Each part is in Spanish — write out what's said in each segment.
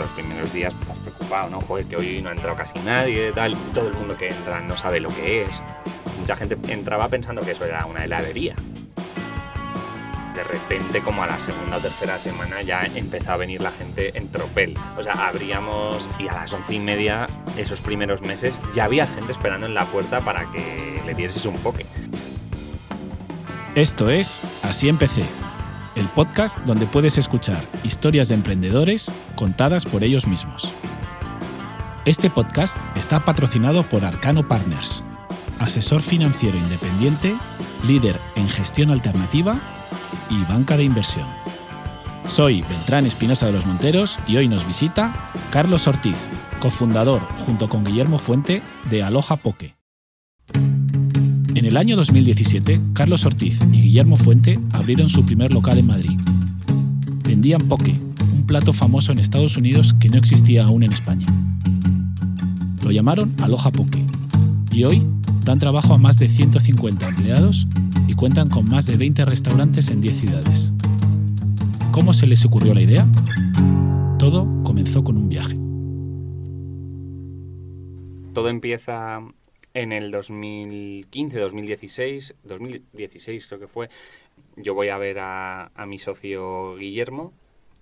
los primeros días pues, preocupado, ¿no? Joder, que hoy no ha entrado casi nadie, tal. Todo el mundo que entra no sabe lo que es. Mucha gente entraba pensando que eso era una heladería. De repente, como a la segunda o tercera semana, ya empezó a venir la gente en tropel. O sea, abríamos y a las once y media, esos primeros meses, ya había gente esperando en la puerta para que le dieses un poke. Esto es Así empecé, el podcast donde puedes escuchar historias de emprendedores contadas por ellos mismos. Este podcast está patrocinado por Arcano Partners, asesor financiero independiente, líder en gestión alternativa y banca de inversión. Soy Beltrán Espinosa de los Monteros y hoy nos visita Carlos Ortiz, cofundador junto con Guillermo Fuente de Aloha Poke. En el año 2017, Carlos Ortiz y Guillermo Fuente abrieron su primer local en Madrid. Vendían poke, un plato famoso en Estados Unidos que no existía aún en España. Lo llamaron Aloha Poke y hoy dan trabajo a más de 150 empleados y cuentan con más de 20 restaurantes en 10 ciudades. ¿Cómo se les ocurrió la idea? Todo comenzó con un viaje. Todo empieza en el 2015, 2016, 2016 creo que fue, yo voy a ver a, a mi socio Guillermo,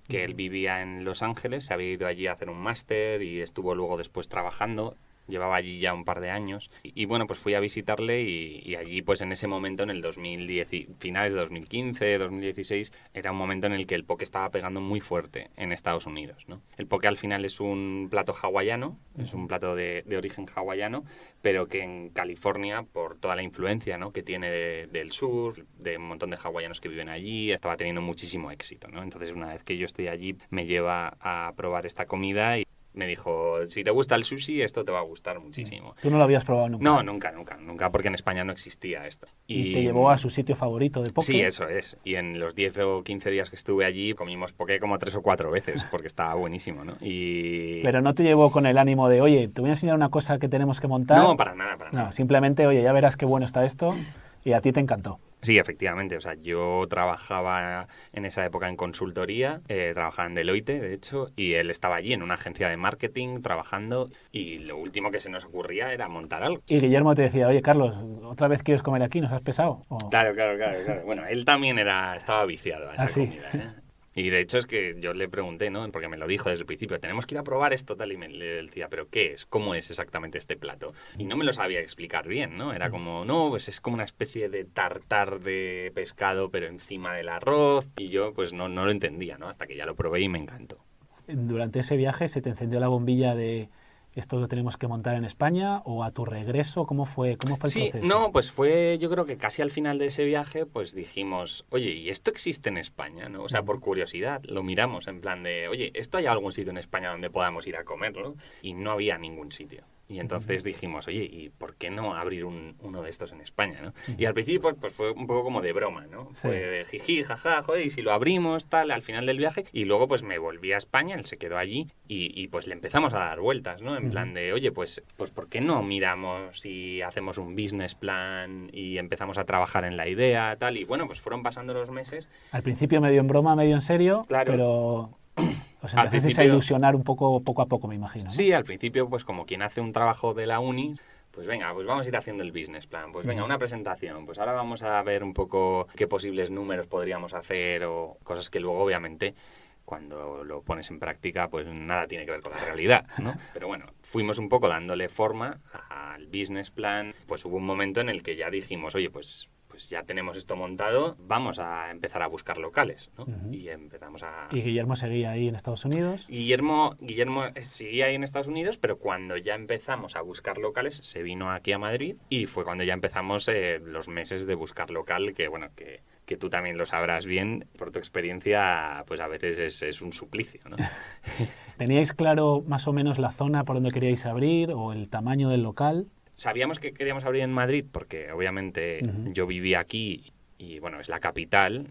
que él vivía en Los Ángeles, se había ido allí a hacer un máster y estuvo luego después trabajando llevaba allí ya un par de años. Y, y bueno, pues fui a visitarle y, y, allí pues en ese momento, en el 2010, finales de 2015, 2016, era un momento en el que el poke estaba pegando muy fuerte en Estados Unidos. ¿no? El poke al final es un plato hawaiano, es un plato de, de origen hawaiano, pero que en California, por toda la influencia ¿no? que tiene de, del sur, de un montón de hawaianos que viven allí, estaba teniendo muchísimo éxito. ¿no? Entonces una vez que yo estoy allí, me lleva a probar esta comida y me dijo, si te gusta el sushi, esto te va a gustar muchísimo. ¿Tú no lo habías probado nunca? No, nunca, nunca, nunca, porque en España no existía esto. ¿Y, y te llevó a su sitio favorito de poke? Sí, eso es. Y en los 10 o 15 días que estuve allí, comimos poke como tres o cuatro veces, porque estaba buenísimo, ¿no? Y... Pero no te llevó con el ánimo de, oye, te voy a enseñar una cosa que tenemos que montar. No, para nada, para nada. No, simplemente, oye, ya verás qué bueno está esto, y a ti te encantó. Sí, efectivamente. O sea, yo trabajaba en esa época en consultoría, eh, trabajaba en Deloitte, de hecho, y él estaba allí en una agencia de marketing trabajando y lo último que se nos ocurría era montar algo. Y Guillermo te decía, oye, Carlos, ¿otra vez quieres comer aquí? ¿Nos has pesado? ¿O... Claro, claro, claro, claro. Bueno, él también era, estaba viciado a esa ¿Ah, sí? comida. ¿eh? Y de hecho es que yo le pregunté, ¿no? Porque me lo dijo desde el principio, tenemos que ir a probar esto tal y me le decía, pero ¿qué es? ¿Cómo es exactamente este plato? Y no me lo sabía explicar bien, ¿no? Era como, no, pues es como una especie de tartar de pescado pero encima del arroz y yo pues no, no lo entendía, ¿no? Hasta que ya lo probé y me encantó. Durante ese viaje se te encendió la bombilla de esto lo tenemos que montar en España o a tu regreso, ¿cómo fue, cómo fue el sí, proceso? No, pues fue, yo creo que casi al final de ese viaje, pues dijimos, oye, ¿y esto existe en España? ¿no? O sea, por curiosidad, lo miramos en plan de, oye, ¿esto hay algún sitio en España donde podamos ir a comerlo? Y no había ningún sitio. Y entonces dijimos, oye, ¿y por qué no abrir un, uno de estos en España? ¿no? Y al principio pues, pues, fue un poco como de broma, ¿no? Sí. Fue de jiji, jaja, joder, y si lo abrimos, tal, al final del viaje. Y luego pues me volví a España, él se quedó allí y, y pues le empezamos a dar vueltas, ¿no? En plan de, oye, pues, pues ¿por qué no miramos y hacemos un business plan y empezamos a trabajar en la idea, tal? Y bueno, pues fueron pasando los meses. Al principio medio en broma, medio en serio, Claro. pero os Al empezasteis a ilusionar un poco, poco a poco, me imagino. ¿no? Sí, al principio, pues como quien hace un trabajo de la uni, pues venga, pues vamos a ir haciendo el business plan, pues venga, una presentación, pues ahora vamos a ver un poco qué posibles números podríamos hacer o cosas que luego obviamente cuando lo pones en práctica pues nada tiene que ver con la realidad, ¿no? Pero bueno, fuimos un poco dándole forma al business plan, pues hubo un momento en el que ya dijimos, oye, pues pues ya tenemos esto montado, vamos a empezar a buscar locales, ¿no? Ujú. Y empezamos a, Y Guillermo seguía ahí en Estados Unidos. Guillermo, Guillermo seguía ahí en Estados Unidos, pero cuando ya empezamos a buscar locales, se vino aquí a Madrid y fue cuando ya empezamos eh, los meses de buscar local, que bueno, que, que tú también lo sabrás bien, por tu experiencia, pues a veces es, es un suplicio, ¿no? ¿Teníais claro más o menos la zona por donde queríais abrir o el tamaño del local? Sabíamos que queríamos abrir en Madrid porque obviamente yo vivía aquí y bueno, es la capital.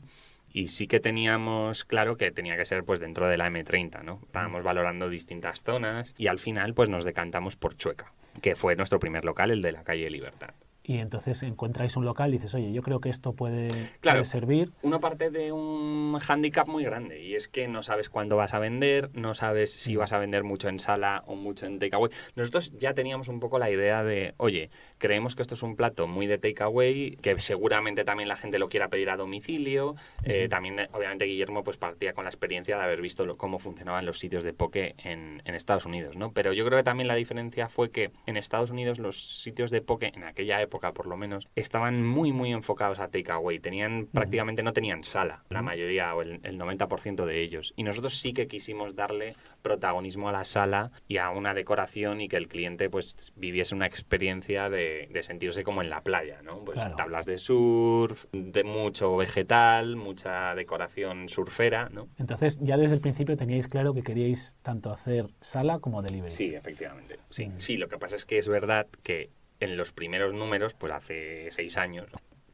Y sí que teníamos claro que tenía que ser pues dentro de la M30, ¿no? Estábamos valorando distintas zonas y al final pues nos decantamos por Chueca, que fue nuestro primer local, el de la calle Libertad. Y entonces encontráis un local y dices, oye, yo creo que esto puede, Claro. puede servir. Uno parte de un hándicap muy grande y es que no sabes cuándo vas a vender, no sabes si Mm. vas a vender mucho en sala o mucho en takeaway. Nosotros ya teníamos un poco la idea de, oye, creemos que esto es un plato muy de takeaway, que seguramente también la gente lo quiera pedir a domicilio. Eh, Ujú. también, obviamente, Guillermo pues partía con la experiencia de haber visto lo- cómo funcionaban los sitios de poke en, en Estados Unidos, ¿no? Pero yo creo que también la diferencia fue que en Estados Unidos los sitios de poke, en aquella época por lo menos, estaban muy, muy enfocados a takeaway. Tenían, prácticamente no tenían sala, la mayoría o el, el 90% de ellos. Y nosotros sí que quisimos darle protagonismo a la sala y a una decoración y que el cliente pues viviese una experiencia de, de sentirse como en la playa, ¿no? Pues Claro. tablas de surf, de mucho vegetal, mucha decoración surfera, ¿no? Entonces, ya desde el principio teníais claro que queríais tanto hacer sala como delivery. Sí, efectivamente. Sí, sí, lo que pasa es que es verdad que en los primeros números, pues hace seis años,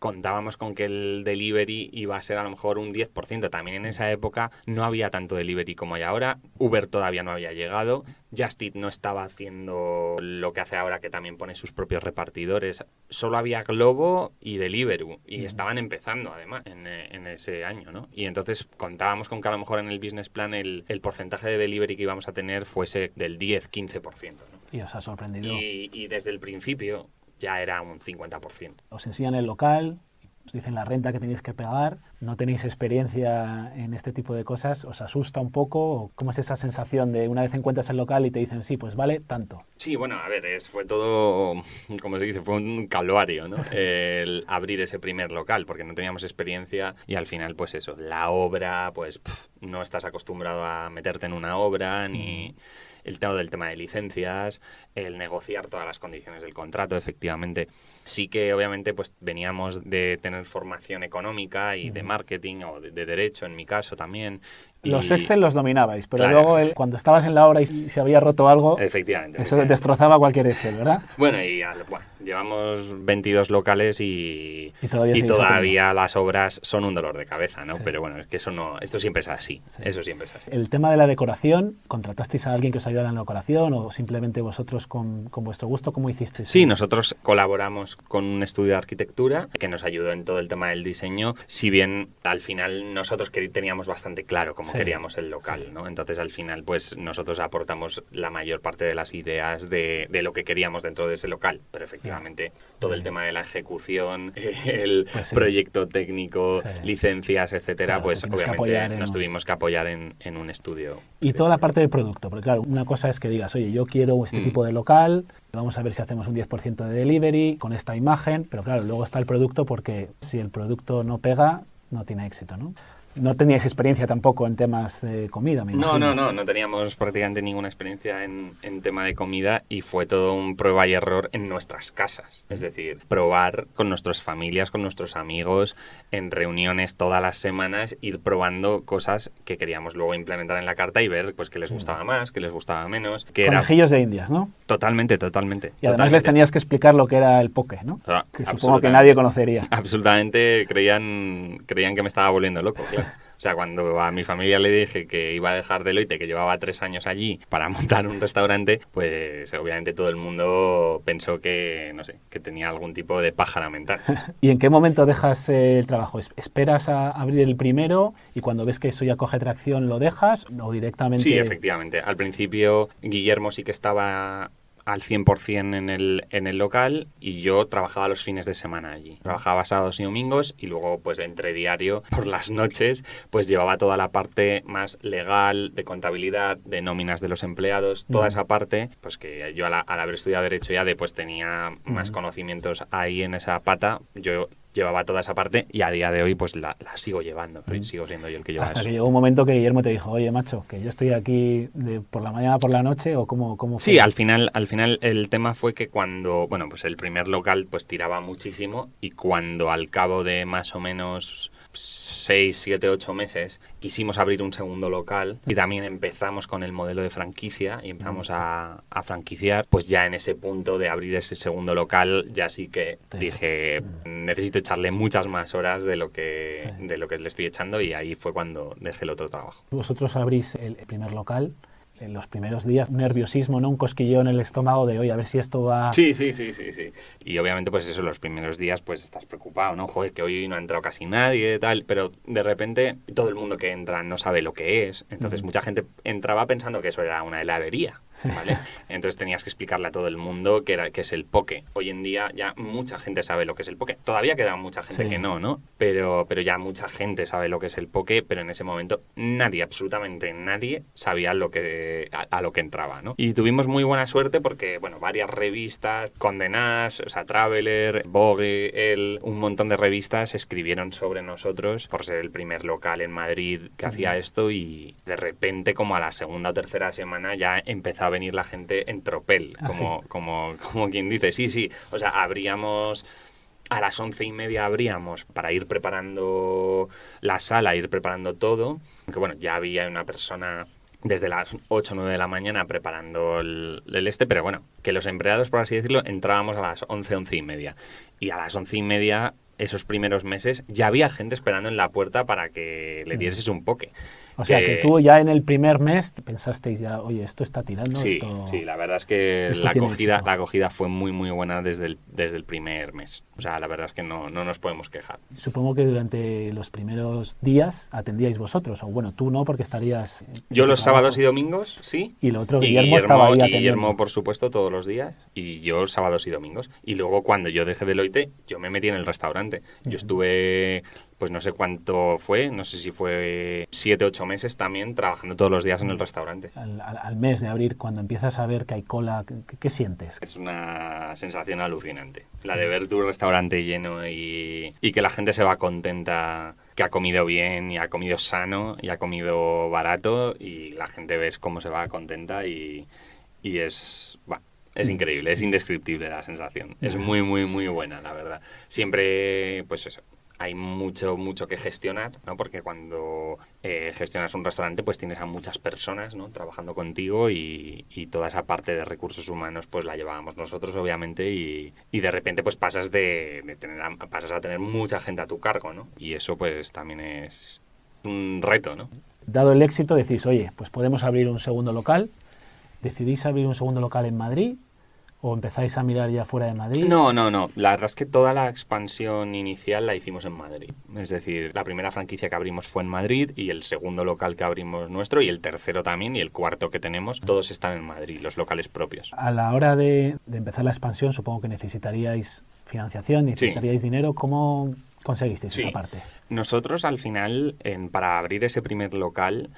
contábamos con que el delivery iba a ser a lo mejor un 10%. También en esa época no había tanto delivery como hay ahora. Uber todavía no había llegado. Just Eat no estaba haciendo lo que hace ahora, que también pone sus propios repartidores. Solo había Globo y Deliveroo. Y Mm. estaban empezando, además, en, eh, en ese año, ¿no? Y entonces contábamos con que a lo mejor en el business plan el, el porcentaje de delivery que íbamos a tener fuese del 10-15%, ¿no? Y os ha sorprendido. Y, y desde el principio ya era un 50%. Os enseñan el local, os dicen la renta que tenéis que pagar, no tenéis experiencia en este tipo de cosas, os asusta un poco, ¿O ¿cómo es esa sensación de una vez encuentras el local y te dicen, sí, pues vale tanto? Sí, bueno, a ver, es, fue todo, como se dice, fue un calvario, ¿no? El abrir ese primer local, porque no teníamos experiencia y al final, pues eso, la obra, pues no estás acostumbrado a meterte en una obra, ni el tema del tema de licencias, el negociar todas las condiciones del contrato, efectivamente. Sí que obviamente pues veníamos de tener formación económica y de marketing o de, de derecho en mi caso también. Los y- Excel los dominabais, pero Claro. luego el- cuando estabas en la obra y se había roto algo, Efectivamente. eso efectivamente. destrozaba cualquier Excel, ¿verdad? Bueno, y bueno, llevamos 22 locales y, Y todavía y todavía las obras son un dolor de cabeza, ¿no? Sí. Pero bueno, es que eso no, esto siempre es así, Sí. eso siempre es así. El tema de la decoración, ¿contratasteis a alguien que os ayudara en la decoración o simplemente vosotros con, con vuestro gusto? ¿Cómo hicisteis? Sí, nosotros colaboramos con un estudio de arquitectura que nos ayudó en todo el tema del diseño, si bien al final nosotros que teníamos bastante claro cómo Sí, queríamos el local, sí. ¿no? Entonces al final pues nosotros aportamos la mayor parte de las ideas de, de lo que queríamos dentro de ese local, pero efectivamente todo el tema de la ejecución, el Pues proyecto técnico, licencias, etcétera, Claro, pues obviamente en nos tuvimos que apoyar en, en un estudio. Y toda la parte de producto, porque claro, una cosa es que digas, oye, yo quiero este Mm. tipo de local, vamos a ver si hacemos un 10% de delivery con esta imagen, pero claro, luego está el producto porque si el producto no pega, no tiene éxito, ¿no? No teníais experiencia tampoco en temas de comida, me No, imagino. no, no, no teníamos prácticamente ninguna experiencia en, en tema de comida y fue todo un prueba y error en nuestras casas. Es decir, probar con nuestras familias, con nuestros amigos, en reuniones todas las semanas, ir probando cosas que queríamos luego implementar en la carta y ver pues qué les gustaba más, qué les gustaba menos, que era Conejillos de indias, ¿no? totalmente, totalmente. Y además totalmente. les tenías que explicar lo que era el poke, ¿no? Ah, Que supongo que nadie conocería. Absolutamente creían, creían que me estaba volviendo loco, claro. O sea, cuando a mi familia le dije que iba a dejar Deloitte, que llevaba tres años allí para montar un restaurante, pues obviamente todo el mundo pensó que, no sé, que tenía algún tipo de pájara mental. ¿Y en qué momento dejas el trabajo? ¿Es- ¿Esperas a abrir el primero y cuando ves que eso ya coge tracción lo dejas o directamente? Sí, efectivamente. Al principio Guillermo sí que estaba al 100% en el, en el local y yo trabajaba los fines de semana allí. Trabajaba sábados y domingos y luego pues entre diario por las noches pues llevaba toda la parte más legal de contabilidad, de nóminas de los empleados, toda Ujú. esa parte pues que yo al, al haber estudiado derecho ya después tenía más conocimientos ahí en esa pata, yo llevaba toda esa parte y a día de hoy pues la, la sigo llevando, Ujú. sigo siendo yo el que lleva Hasta eso. que llegó un momento que Guillermo te dijo, oye, macho, que yo estoy aquí de por la mañana por la noche o cómo, cómo Sí, fue? al final, al final el tema fue que cuando, bueno, pues el primer local pues tiraba muchísimo y cuando al cabo de más o menos 6, 7, 8 meses quisimos abrir un segundo local y también empezamos con el modelo de franquicia y empezamos a, a franquiciar, pues ya en ese punto de abrir ese segundo local ya sí que Sí. dije necesito echarle muchas más horas de lo que Sí. de lo que le estoy echando y ahí fue cuando dejé el otro trabajo. Vosotros abrís el primer local, en los primeros días un nerviosismo, ¿no? un cosquilleo en el estómago de, oye, a ver si esto va... Sí, sí, sí, sí, sí. Y obviamente, pues eso, los primeros días, pues estás preocupado, ¿no? Joder, que hoy no ha entrado casi nadie, tal, pero de repente todo el mundo que entra no sabe lo que es. Entonces mucha gente entraba pensando que eso era una heladería. ¿Vale? Entonces tenías que explicarle a todo el mundo qué, era, qué es el poke. Hoy en día ya mucha gente sabe lo que es el poke. Todavía queda mucha gente que no, ¿no? Pero, pero ya mucha gente sabe lo que es el poke, pero en ese momento nadie, absolutamente nadie, sabía lo que, a, lo que entraba, ¿no? Y tuvimos muy buena suerte porque, bueno, varias revistas, Condenas, o sea, Traveler, Vogue, el, un montón de revistas escribieron sobre nosotros por ser el primer local en Madrid que hacía esto y de repente como a la segunda o tercera semana ya empezaba venir la gente en tropel, ah, como, como, como quien dice, sí, sí, o sea, abríamos a las once y media abríamos para ir preparando la sala, ir preparando todo. Aunque bueno, ya había una persona desde las 8 o 9 de la mañana preparando el, este, pero bueno, que los empleados, por así decirlo, entrábamos a las 11, 11 y media. Y a las once y media, esos primeros meses, ya había gente esperando en la puerta para que le mm. dieses un poke. O sea, que tú ya en el primer mes pensasteis ya, oye, esto está tirando. Sí, sí la verdad es que la acogida, la acogida fue muy, muy buena desde el, desde el primer mes. O sea, la verdad es que no, no nos podemos quejar. Supongo que durante los primeros días atendíais vosotros, o bueno, tú no, porque estarías... Yo los sábados y domingos, sí. Y lo otro, Guillermo, estaba ahí atendiendo. Guillermo, por supuesto, todos los días, y yo sábados y domingos. Y luego cuando yo dejé Deloitte, yo me metí en el restaurante. Yo estuve pues no sé cuánto fue, no sé si fue siete, ocho meses también trabajando todos los días en el restaurante. Al, mes de abrir, cuando empiezas a ver que hay cola, ¿qué, sientes? Es una sensación alucinante, la de ver tu restaurante lleno y, y que la gente se va contenta que ha comido bien y ha comido sano y ha comido barato y la gente ves cómo se va contenta y, y es... es increíble, es indescriptible la sensación. Es muy, muy, muy buena, la verdad. Siempre, pues eso, hay mucho, mucho que gestionar, ¿no? Porque cuando eh, gestionas un restaurante, pues tienes a muchas personas, ¿no? Trabajando contigo y, toda esa parte de recursos humanos, pues la llevábamos nosotros, obviamente, y, de repente, pues pasas de, tener a, pasas a tener mucha gente a tu cargo, ¿no? Y eso, pues también es un reto, ¿no? Dado el éxito, decís, oye, pues podemos abrir un segundo local. Decidís abrir un segundo local en Madrid ¿O empezáis a mirar ya fuera de Madrid? No, no, no. La verdad es que toda la expansión inicial la hicimos en Madrid. Es decir, la primera franquicia que abrimos fue en Madrid y el segundo local que abrimos nuestro y el tercero también y el cuarto que tenemos, todos están en Madrid, los locales propios. A la hora de, empezar la expansión supongo que necesitaríais financiación, necesitaríais dinero. ¿Cómo conseguisteis esa parte? Nosotros al final, en, para abrir ese primer local,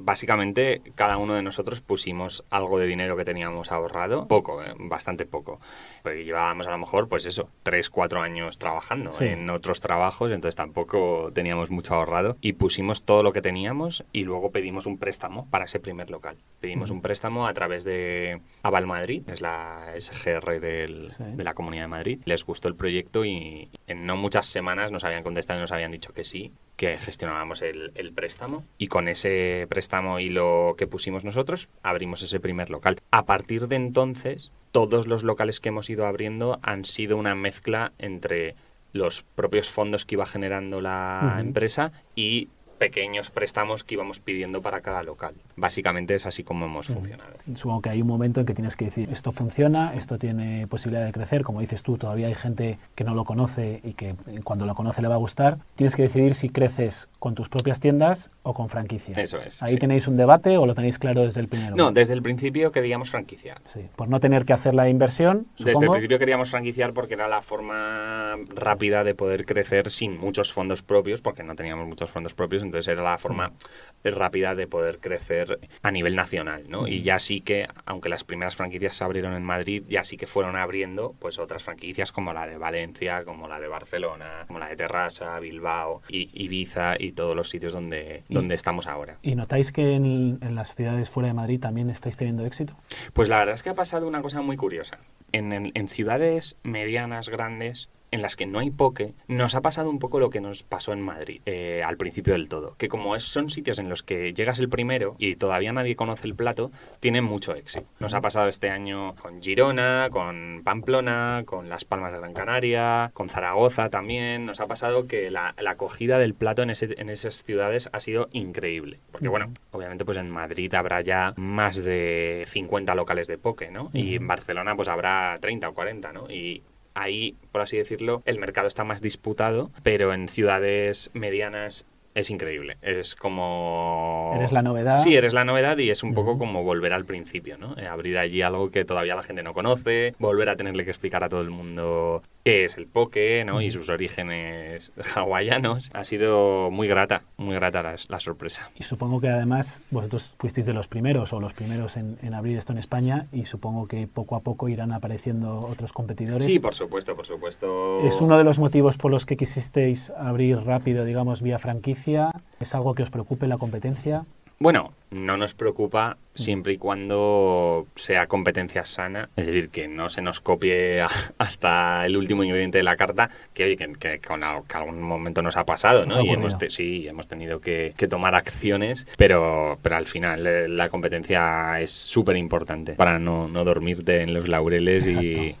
básicamente cada uno de nosotros pusimos algo de dinero que teníamos ahorrado, poco, eh, bastante poco, porque llevábamos a lo mejor, pues eso, tres, cuatro años trabajando en otros trabajos, entonces tampoco teníamos mucho ahorrado. Y pusimos todo lo que teníamos y luego pedimos un préstamo para ese primer local. Pedimos un préstamo a través de Aval Madrid, es la SGR del, de la Comunidad de Madrid. Les gustó el proyecto y en no muchas semanas nos habían contestado y nos habían dicho que sí que gestionábamos el, préstamo y con ese préstamo y lo que pusimos nosotros abrimos ese primer local. A partir de entonces, todos los locales que hemos ido abriendo han sido una mezcla entre los propios fondos que iba generando la empresa y pequeños préstamos que íbamos pidiendo para cada local. Básicamente es así como hemos funcionado. Supongo que hay un momento en que tienes que decir, esto funciona, esto tiene posibilidad de crecer, como dices tú, todavía hay gente que no lo conoce y que cuando lo conoce le va a gustar. Tienes que decidir si creces con tus propias tiendas o con franquicia. Eso es. ¿Ahí tenéis un debate o lo tenéis claro desde el primer No, desde el principio queríamos franquiciar. Sí, por no tener que hacer la inversión, supongo. Desde el principio queríamos franquiciar porque era la forma rápida de poder crecer sin muchos fondos propios, porque no teníamos muchos fondos propios, entonces era la forma mm. rápida de poder crecer a nivel nacional, ¿no? Y mm. ya sí que, aunque las primeras franquicias se abrieron en Madrid, ya sí que fueron abriendo pues otras franquicias como la de Valencia, como la de Barcelona, como la de Terrassa, Bilbao, y Ibiza y todos los sitios donde, donde estamos ahora. ¿Y notáis que en, las ciudades fuera de Madrid también estáis teniendo éxito? Pues la verdad es que ha pasado una cosa muy curiosa. En, en ciudades medianas, grandes, en las que no hay poke, nos ha pasado un poco lo que nos pasó en Madrid eh, al principio del todo. Que como es, son sitios en los que llegas el primero y todavía nadie conoce el plato, tienen mucho éxito. Nos ha pasado este año con Girona, con Pamplona, con Las Palmas de Gran Canaria, con Zaragoza también. Nos ha pasado que la, acogida del plato en, ese, en esas ciudades ha sido increíble. Porque bueno, obviamente pues en Madrid habrá ya más de 50 locales de poke, ¿no? Y en Barcelona pues habrá 30 o 40, ¿no? Y ahí, por así decirlo, el mercado está más disputado, pero en ciudades medianas es increíble. Es como... Eres la novedad. Sí, eres la novedad y es un poco como volver al principio, ¿no? Eh, abrir allí algo que todavía la gente no conoce, volver a tenerle que explicar a todo el mundo qué es el poke, ¿no? Y sus orígenes hawaianos. Ha sido muy grata, muy grata la, sorpresa. Y supongo que además vosotros fuisteis de los primeros o los primeros en, abrir esto en España y supongo que poco a poco irán apareciendo otros competidores. Sí, por supuesto, por supuesto. ¿Es uno de los motivos por los que quisisteis abrir rápido, digamos, vía franquicia? ¿Es algo que os preocupe la competencia? Bueno, no nos preocupa siempre y cuando sea competencia sana, es decir, que no se nos copie hasta el último ingrediente de la carta, que oye, que, con algún momento nos ha pasado, ¿no? Y hemos sí, hemos tenido que, tomar acciones, pero, pero al final eh, la competencia es súper importante para no, dormirte en los laureles y,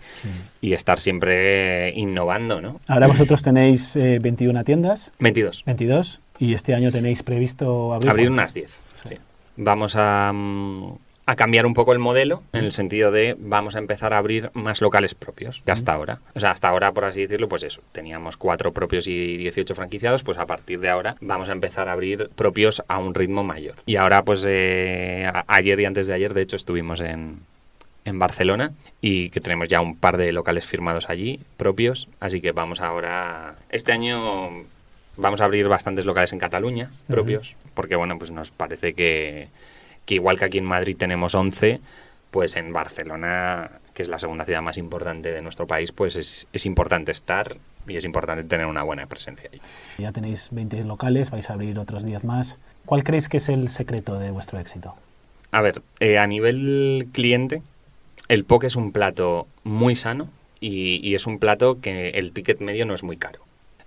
estar siempre innovando, ¿no? Ahora vosotros tenéis 21 eh, tiendas. 22. 22. Y este año tenéis previsto abrir, abrir unas 10 vamos a, a, cambiar un poco el modelo en el sentido de vamos a empezar a abrir más locales propios que hasta ahora. O sea, hasta ahora, por así decirlo, pues eso, teníamos cuatro propios y 18 franquiciados, pues a partir de ahora vamos a empezar a abrir propios a un ritmo mayor. Y ahora, pues eh, ayer y antes de ayer, de hecho, estuvimos en, en Barcelona y que tenemos ya un par de locales firmados allí, propios, así que vamos ahora... Este año Vamos a abrir bastantes locales en Cataluña, propios, porque bueno, pues nos parece que, igual que aquí en Madrid tenemos 11, pues en Barcelona, que es la segunda ciudad más importante de nuestro país, pues es, es importante estar y es importante tener una buena presencia allí. Ya tenéis 20 locales, vais a abrir otros 10 más. ¿Cuál creéis que es el secreto de vuestro éxito? A ver, eh, a nivel cliente, el poke es un plato muy sano y, y es un plato que el ticket medio no es muy caro.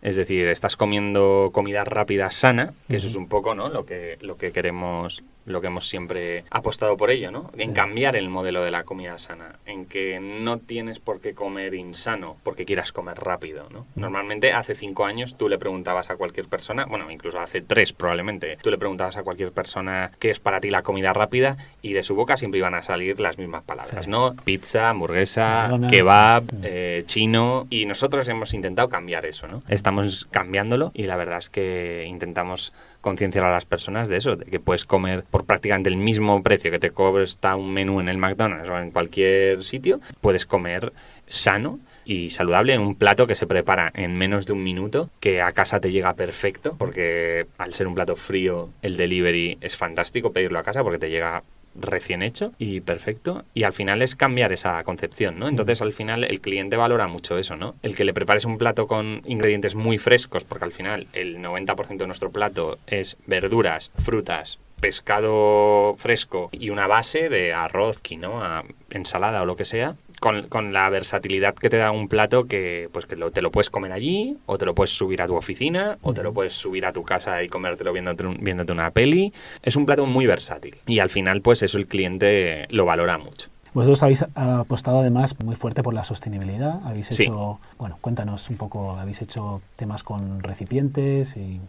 Es decir, estás comiendo comida rápida sana, que eso es un poco ¿no? lo, que, lo que queremos lo que hemos siempre apostado por ello, ¿no? En cambiar el modelo de la comida sana, en que no tienes por qué comer insano porque quieras comer rápido, ¿no? Normalmente hace cinco años tú le preguntabas a cualquier persona, bueno, incluso hace tres probablemente, tú le preguntabas a cualquier persona qué es para ti la comida rápida y de su boca siempre iban a salir las mismas palabras, ¿no? Pizza, hamburguesa, kebab, eh, chino y nosotros hemos intentado cambiar eso, ¿no? Estamos cambiándolo y la verdad es que intentamos concienciar a las personas de eso, de que puedes comer por prácticamente el mismo precio que te está un menú en el McDonald's o en cualquier sitio, puedes comer sano y saludable en un plato que se prepara en menos de un minuto, que a casa te llega perfecto, porque al ser un plato frío, el delivery es fantástico pedirlo a casa porque te llega recién hecho y perfecto y al final es cambiar esa concepción, ¿no? Entonces al final el cliente valora mucho eso, ¿no? El que le prepares un plato con ingredientes muy frescos, porque al final el 90% de nuestro plato es verduras, frutas, pescado fresco y una base de arroz, quinoa, ensalada o lo que sea, con, la versatilidad que te da un plato que pues que te lo puedes comer allí, o te lo puedes subir a tu oficina, o te lo puedes subir a tu casa y comértelo viéndote, viéndote una peli. Es un plato muy versátil. Y al final, pues eso el cliente lo valora mucho. Vosotros habéis apostado además muy fuerte por la sostenibilidad. Habéis hecho, bueno, cuéntanos un poco, habéis hecho temas con recipientes y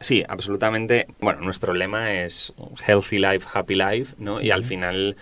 Sí, absolutamente. Bueno, nuestro lema es Healthy Life, Happy Life, ¿no? Y al final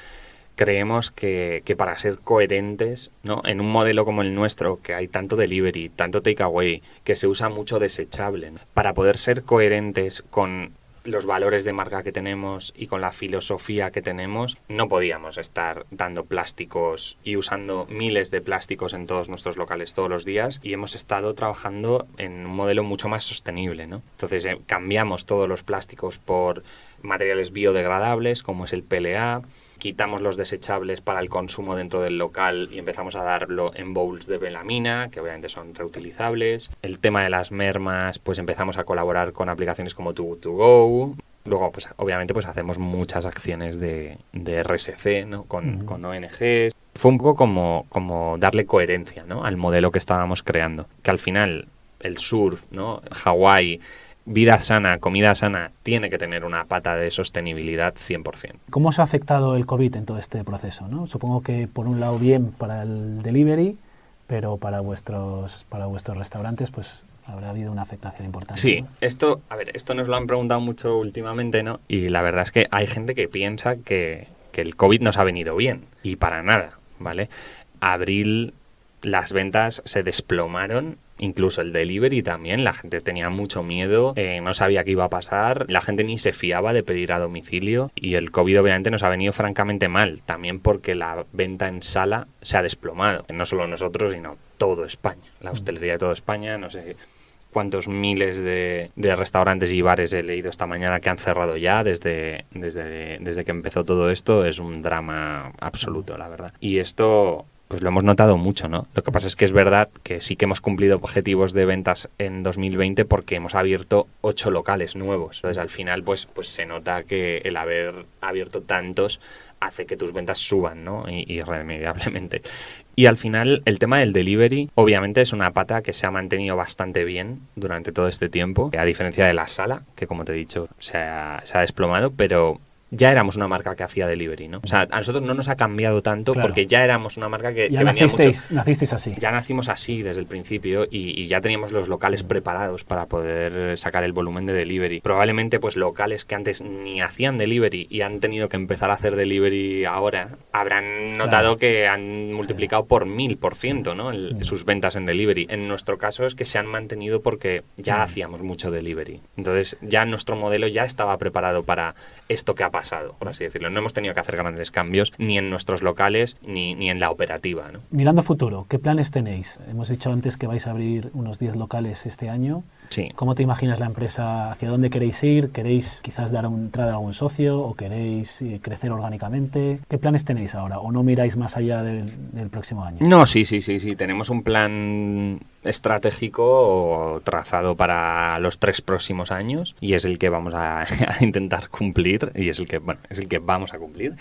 creemos que, que, para ser coherentes, ¿no? En un modelo como el nuestro, que hay tanto delivery, tanto takeaway, que se usa mucho desechable, para poder ser coherentes con los valores de marca que tenemos y con la filosofía que tenemos, no podíamos estar dando plásticos y usando miles de plásticos en todos nuestros locales todos los días y hemos estado trabajando en un modelo mucho más sostenible, ¿no? Entonces eh, cambiamos todos los plásticos por materiales biodegradables como es el PLA, quitamos los desechables para el consumo dentro del local y empezamos a darlo en bowls de melamina, que obviamente son reutilizables. El tema de las mermas, pues empezamos a colaborar con aplicaciones como Too Good To Go. Luego, pues obviamente, pues hacemos muchas acciones de, de RSC, ¿no? Con, con ONGs fue un poco como, como darle coherencia ¿no? al modelo que estábamos creando. Que al final el surf, ¿no? Hawái, vida sana, comida sana, tiene que tener una pata de sostenibilidad 100%. ¿Cómo os ha afectado el COVID en todo este proceso? ¿no? Supongo que por un lado bien para el delivery, pero para vuestros, para vuestros restaurantes pues habrá habido una afectación importante. Sí, esto, a ver, esto nos lo han preguntado mucho últimamente, ¿no? Y la verdad es que hay gente que piensa que, que el COVID nos ha venido bien y para nada, ¿vale? Abril las ventas se desplomaron incluso el delivery también, la gente tenía mucho miedo, eh, no sabía qué iba a pasar, la gente ni se fiaba de pedir a domicilio y el COVID obviamente nos ha venido francamente mal, también porque la venta en sala se ha desplomado, no solo nosotros, sino todo España, la hostelería de toda España, no sé cuántos miles de, restaurantes y bares he leído esta mañana que han cerrado ya desde, desde, desde que empezó todo esto, es un drama absoluto, la verdad. Y esto pues lo hemos notado mucho, ¿no? Lo que pasa es que es verdad que sí que hemos cumplido objetivos de ventas en 2020 porque hemos abierto ocho locales nuevos. Entonces al final pues, pues se nota que el haber abierto tantos hace que tus ventas suban, ¿no? irremediablemente. Y al final el tema del delivery obviamente es una pata que se ha mantenido bastante bien durante todo este tiempo, a diferencia de la sala, que como te he dicho se ha, se ha desplomado, pero ya éramos una marca que hacía delivery, ¿no? O sea, a nosotros no nos ha cambiado tanto porque ya éramos una marca que, ya nacisteis, nacisteis así. Ya nacimos así desde el principio y, ya teníamos los locales preparados para poder sacar el volumen de delivery. Probablemente, pues, locales que antes ni hacían delivery y han tenido que empezar a hacer delivery ahora, habrán notado que han multiplicado por mil por ciento, ¿no? sus ventas en delivery. En nuestro caso es que se han mantenido porque ya hacíamos mucho delivery. Entonces, ya nuestro modelo ya estaba preparado para esto que ha pasado, por así decirlo. No hemos tenido que hacer grandes cambios ni en nuestros locales ni, ni en la operativa. ¿no? Mirando futuro, ¿qué planes tenéis? Hemos dicho antes que vais a abrir unos 10 locales este año. Sí. ¿Cómo te imaginas la empresa? ¿Hacia dónde queréis ir? ¿Queréis quizás dar entrada a algún socio o queréis eh, crecer orgánicamente? ¿Qué planes tenéis ahora? ¿O no miráis más allá del, del próximo año? No, sí, sí, sí, sí. Tenemos un plan estratégico trazado para los tres próximos años y es el que vamos a, intentar cumplir y es el que bueno es el que vamos a cumplir.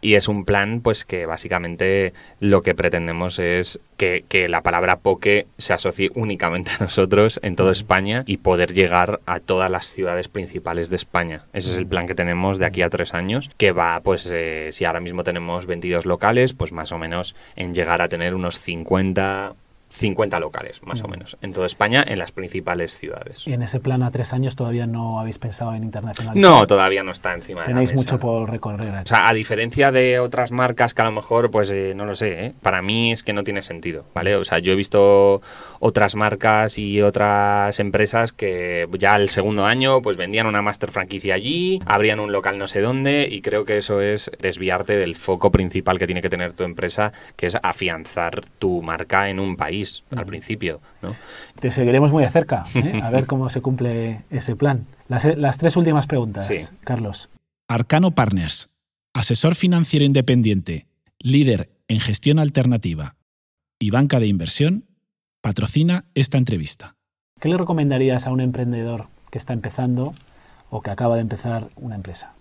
Y es un plan pues que básicamente lo que pretendemos es que, que la palabra poke se asocie únicamente a nosotros en toda España y poder llegar a todas las ciudades principales de España. Ese es el plan que tenemos de aquí a tres años que va pues eh, si ahora mismo tenemos 22 locales pues más o menos en llegar a tener unos 50 50 locales, más o mm. menos, en toda España, en las principales ciudades. ¿Y en ese plan a tres años todavía no habéis pensado en internacionalizar? No, todavía no está encima Tenéis de la mesa. mucho por recorrer. O sea, a diferencia de otras marcas que a lo mejor, pues eh, no lo sé, ¿eh? para mí es que no tiene sentido, ¿vale? O sea, yo he visto otras marcas y otras empresas que ya el segundo año, pues vendían una master franquicia allí, abrían un local no sé dónde y creo que eso es desviarte del foco principal que tiene que tener tu empresa, que es afianzar tu marca en un país al principio. ¿no? Te seguiremos muy de cerca, ¿eh? a ver cómo se cumple ese plan. Las, tres últimas preguntas, Carlos. Arcano Partners, asesor financiero independiente, líder en gestión alternativa y banca de inversión, patrocina esta entrevista. ¿Qué le recomendarías a un emprendedor que está empezando o que acaba de empezar una empresa?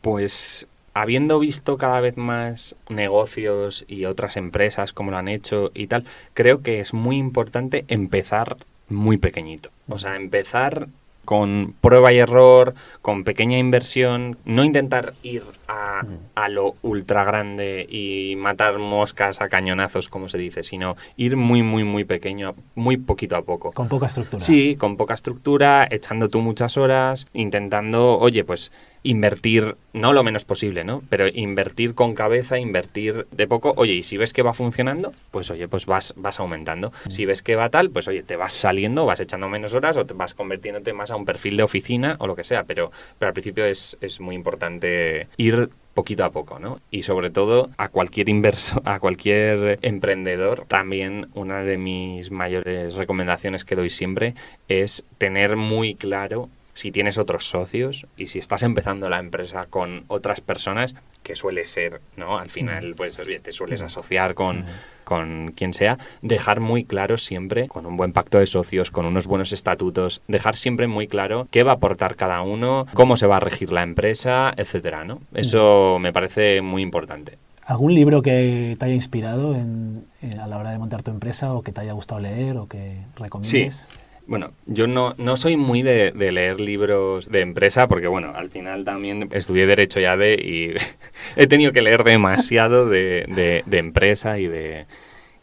Pues habiendo visto cada vez más negocios y otras empresas como lo han hecho y tal, creo que es muy importante empezar muy pequeñito. O sea, empezar con prueba y error, con pequeña inversión, no intentar ir a, a, lo ultra grande y matar moscas a cañonazos, como se dice, sino ir muy, muy, muy pequeño, muy poquito a poco. Con poca estructura. Sí, con poca estructura, echando tú muchas horas, intentando, oye, pues invertir, no lo menos posible, ¿no? Pero invertir con cabeza, invertir de poco. Oye, y si ves que va funcionando, pues oye, pues vas, vas aumentando. Si ves que va tal, pues oye, te vas saliendo, vas echando menos horas o te vas convirtiéndote más a un perfil de oficina o lo que sea. Pero, pero al principio es, es muy importante ir poquito a poco, ¿no? Y sobre todo a cualquier inversor, a cualquier emprendedor, también una de mis mayores recomendaciones que doy siempre es tener muy claro si tienes otros socios y si estás empezando la empresa con otras personas, que suele ser, ¿no? Al final, mm. pues te sueles mm. asociar con, con quien sea, dejar muy claro siempre, con un buen pacto de socios, con unos buenos estatutos, dejar siempre muy claro qué va a aportar cada uno, cómo se va a regir la empresa, etcétera, ¿no? Eso me parece muy importante. ¿Algún libro que te haya inspirado en, a la hora de montar tu empresa o que te haya gustado leer o que recomiendes? Sí. Bueno, yo no, no soy muy de, leer libros de empresa porque, bueno, al final también estudié Derecho ya de y he tenido que leer demasiado de, de empresa y de,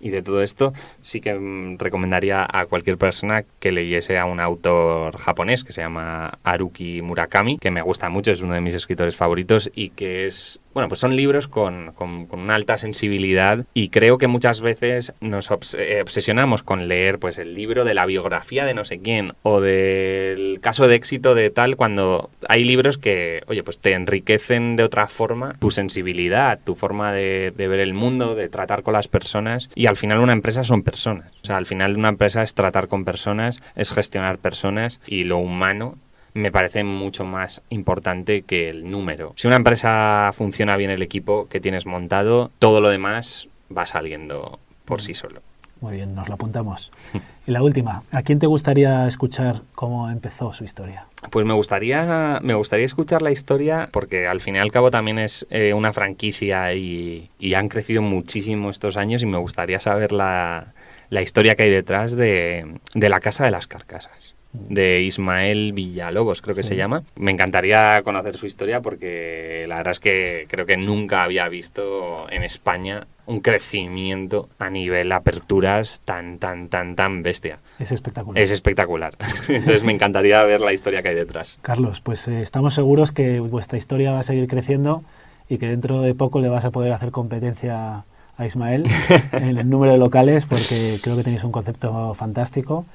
y de todo esto, sí que mm, recomendaría a cualquier persona que leyese a un autor japonés que se llama Haruki Murakami, que me gusta mucho, es uno de mis escritores favoritos y que es bueno, pues son libros con, con, una alta sensibilidad y creo que muchas veces nos eh, obsesionamos con leer pues el libro de la biografía de no sé quién o del caso de éxito de tal cuando hay libros que, oye, pues te enriquecen de otra forma tu sensibilidad, tu forma de, de ver el mundo, de tratar con las personas y al final una empresa son personas. O sea, al final una empresa es tratar con personas, es gestionar personas y lo humano me parece mucho más importante que el número. Si una empresa funciona bien el equipo que tienes montado, todo lo demás va saliendo por sí solo. Muy bien, nos lo apuntamos. Y la última, ¿a quién te gustaría escuchar cómo empezó su historia? Pues me gustaría, me gustaría escuchar la historia porque al fin y al cabo también es eh, una franquicia y, han crecido muchísimo estos años y me gustaría saber la, historia que hay detrás de, de la Casa de las Carcasas de Ismael Villalobos, creo que se llama. Me encantaría conocer su historia porque la verdad es que creo que nunca había visto en España un crecimiento a nivel aperturas tan, tan, tan, tan bestia. Es espectacular. Es espectacular. Entonces me encantaría ver la historia que hay detrás. Carlos, pues eh, estamos seguros que vuestra historia va a seguir creciendo y que dentro de poco le vas a poder hacer competencia a Ismael en el número de locales porque creo que tenéis un concepto fantástico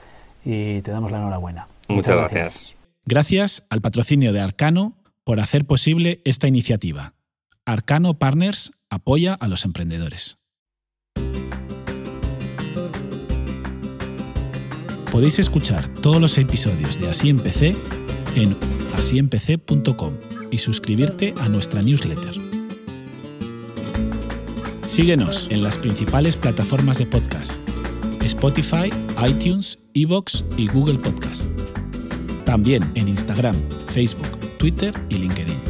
y te damos la enhorabuena. Muchas, gracias. Gracias al patrocinio de Arcano por hacer posible esta iniciativa. Arcano Partners apoya a los emprendedores. Podéis escuchar todos los episodios de Así Empecé en asíempecé.com y suscribirte a nuestra newsletter. Síguenos en las principales plataformas de podcast Spotify, iTunes, Evox y Google Podcast. También en Instagram, Facebook, Twitter y LinkedIn.